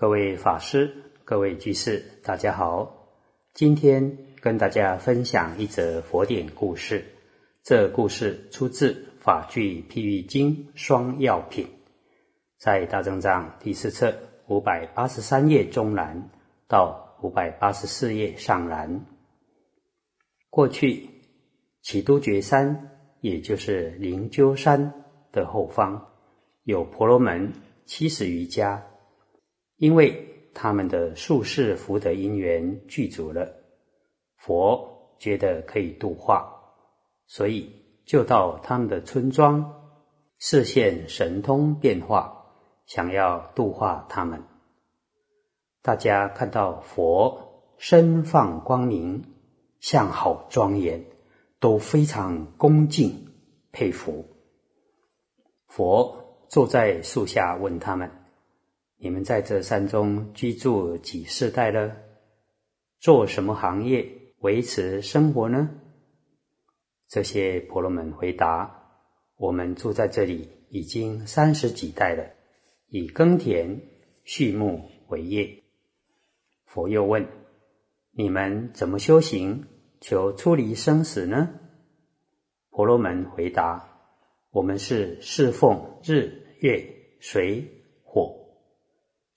各位法师、各位居士，大家好。今天跟大家分享一则佛典故事。这故事出自《法句譬喻经》双药品，在大正藏第四册五百八十三页中栏到五百八十四页上栏。过去，起都觉山，也就是灵鹫山的后方，有婆罗门七十余家。因为他们的术士福德因缘具足了，佛觉得可以度化，所以就到他们的村庄，视现神通变化，想要度化他们。大家看到佛身放光明，相好庄严，都非常恭敬佩服。佛坐在树下问他们。你们在这山中居住几世代了？做什么行业维持生活呢？这些婆罗门回答：“我们住在这里已经三十几代了，以耕田、畜牧为业。”佛又问：“你们怎么修行，求出离生死呢？”婆罗门回答：“我们是侍奉日、月、水、”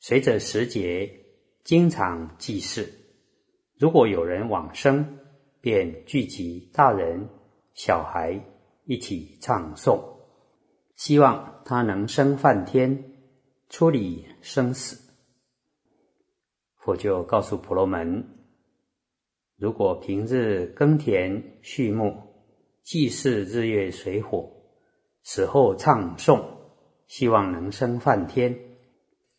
随着时节，经常祭祀。如果有人往生，便聚集大人、小孩一起唱诵，希望他能生梵天，处理生死。佛就告诉婆罗门：如果平日耕田、畜牧、祭祀日月水火，死后唱诵，希望能生梵天。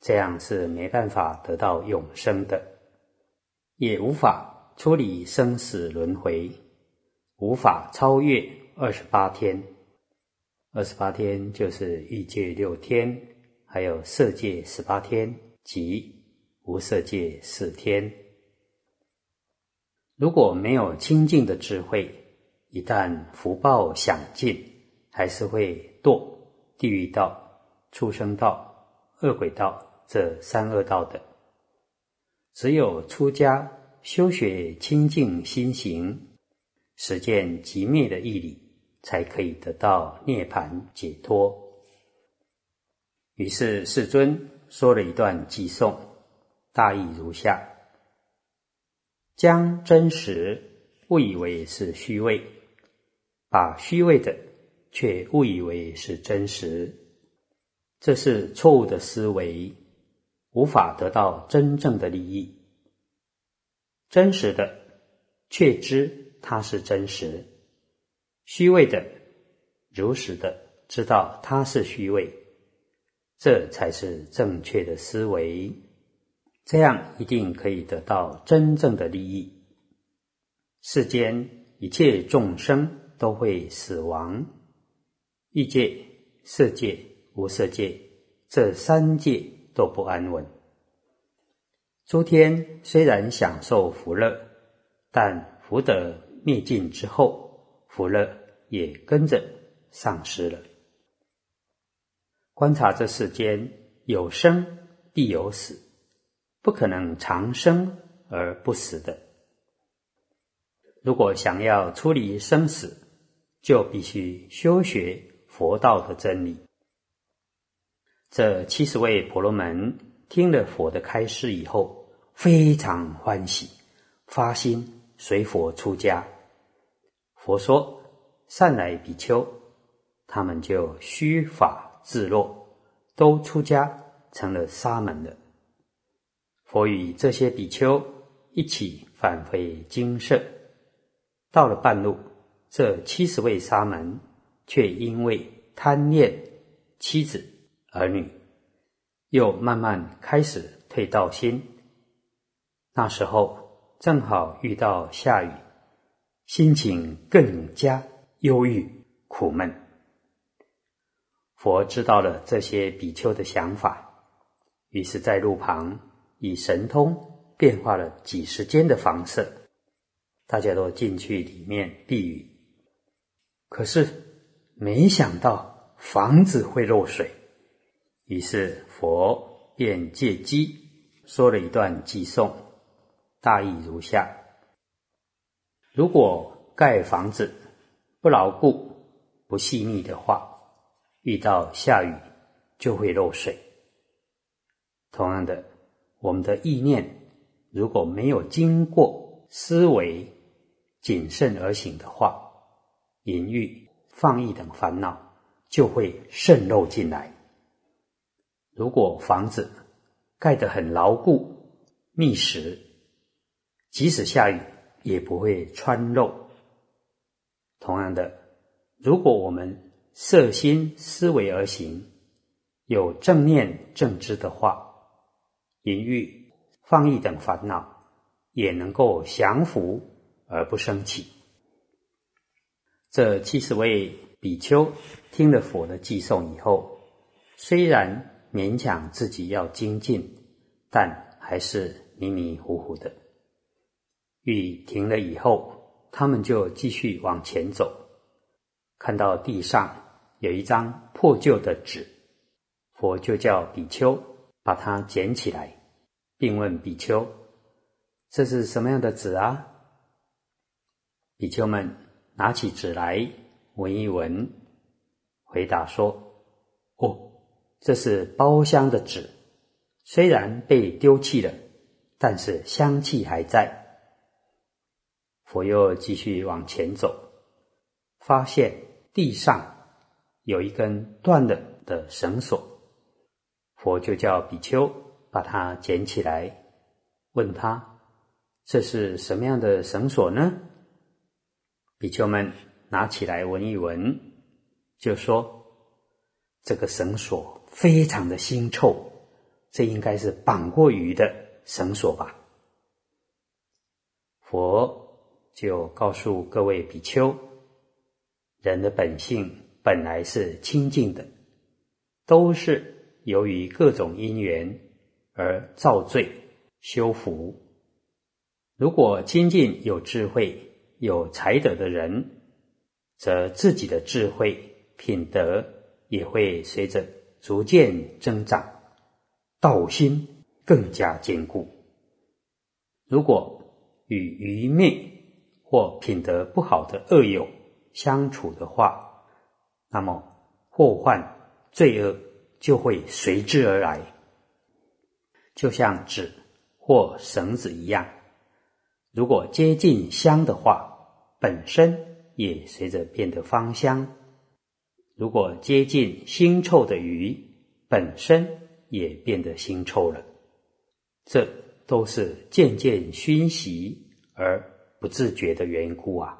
这样是没办法得到永生的，也无法处理生死轮回，无法超越二十八天。二十八天就是欲界六天，还有色界十八天及无色界四天。如果没有清净的智慧，一旦福报享尽，还是会堕地狱道、畜生道、恶鬼道。这三恶道的，只有出家修学清净心行，实践极灭的义理，才可以得到涅盘解脱。于是世尊说了一段偈颂，大意如下：将真实误以为是虚伪，把虚伪的却误以为是真实，这是错误的思维。无法得到真正的利益，真实的确知它是真实，虚伪的如实的知道它是虚伪，这才是正确的思维。这样一定可以得到真正的利益。世间一切众生都会死亡，欲界、色界、无色界这三界。都不安稳。诸天虽然享受福乐，但福德灭尽之后，福乐也跟着丧失了。观察这世间，有生必有死，不可能长生而不死的。如果想要出离生死，就必须修学佛道的真理。这七十位婆罗门听了佛的开示以后，非常欢喜，发心随佛出家。佛说：“善来比丘，他们就虚法自落，都出家成了沙门了。”佛与这些比丘一起返回精舍，到了半路，这七十位沙门却因为贪恋妻子。儿女又慢慢开始退道心。那时候正好遇到下雨，心情更加忧郁苦闷。佛知道了这些比丘的想法，于是，在路旁以神通变化了几十间的房舍，大家都进去里面避雨。可是没想到房子会漏水。于是佛便借机说了一段偈颂，大意如下：如果盖房子不牢固、不细密的话，遇到下雨就会漏水。同样的，我们的意念如果没有经过思维、谨慎而行的话，淫欲、放逸等烦恼就会渗漏进来。如果房子盖得很牢固、密实，即使下雨也不会穿漏。同样的，如果我们色心思维而行，有正念正知的话，淫欲、放逸等烦恼也能够降服而不生起。这七十位比丘听了佛的寄颂以后，虽然。勉强自己要精进，但还是迷迷糊糊的。雨停了以后，他们就继续往前走。看到地上有一张破旧的纸，佛就叫比丘把它捡起来，并问比丘：“这是什么样的纸啊？”比丘们拿起纸来闻一闻，回答说：“。”这是包香的纸，虽然被丢弃了，但是香气还在。佛又继续往前走，发现地上有一根断了的绳索，佛就叫比丘把它捡起来，问他这是什么样的绳索呢？比丘们拿起来闻一闻，就说这个绳索。非常的腥臭，这应该是绑过鱼的绳索吧？佛就告诉各位比丘：人的本性本来是清净的，都是由于各种因缘而造罪修福。如果亲近有智慧、有才德的人，则自己的智慧品德也会随着。逐渐增长，道心更加坚固。如果与愚昧或品德不好的恶友相处的话，那么祸患罪恶就会随之而来，就像纸或绳子一样。如果接近香的话，本身也随着变得芳香。如果接近腥臭的鱼，本身也变得腥臭了。这都是渐渐熏习而不自觉的缘故啊。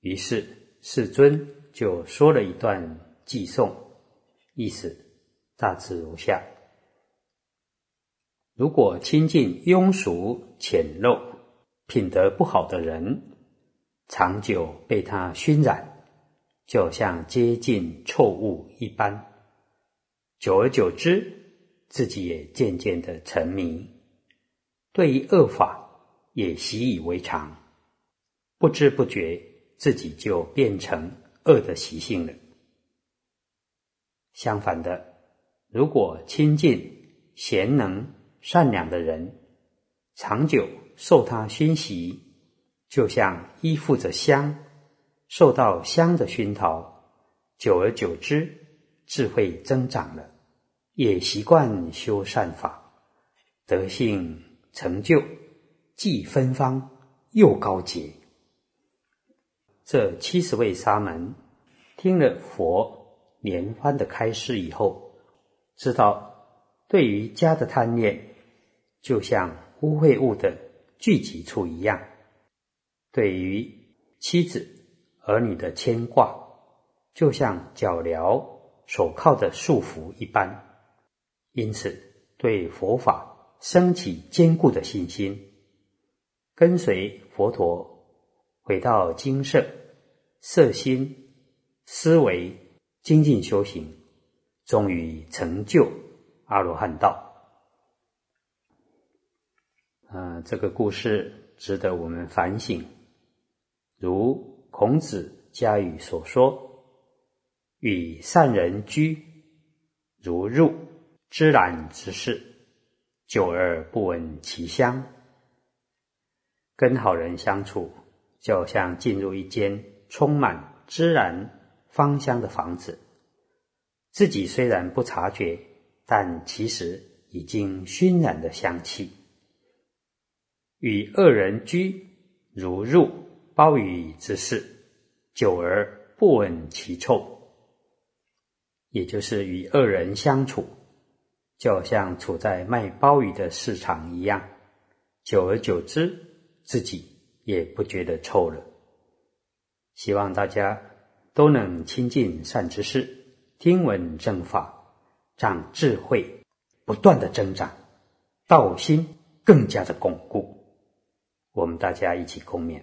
于是世尊就说了一段偈颂，意思大致如下：如果亲近庸俗浅陋、品德不好的人，长久被他熏染。就像接近臭物一般，久而久之，自己也渐渐的沉迷，对于恶法也习以为常，不知不觉自己就变成恶的习性了。相反的，如果亲近贤能善良的人，长久受他熏习，就像依附着香。受到香的熏陶，久而久之，智慧增长了，也习惯修善法，德性成就，既芬芳又高洁。这七十位沙门听了佛连番的开示以后，知道对于家的贪念，就像污秽物的聚集处一样；对于妻子。儿女的牵挂，就像脚镣手铐的束缚一般，因此对佛法升起坚固的信心，跟随佛陀回到精舍，摄心思维精进修行，终于成就阿罗汉道。啊，这个故事值得我们反省，如。孔子家语所说：“与善人居，如入芝兰之室，久而不闻其香。跟好人相处，就像进入一间充满孜然芳香的房子，自己虽然不察觉，但其实已经熏染了香气。与恶人居，如入鲍鱼之事，久而不闻其臭。也就是与恶人相处，就像处在卖鲍鱼的市场一样，久而久之，自己也不觉得臭了。希望大家都能亲近善知识，听闻正法，长智慧，不断的增长，道心更加的巩固。我们大家一起共勉。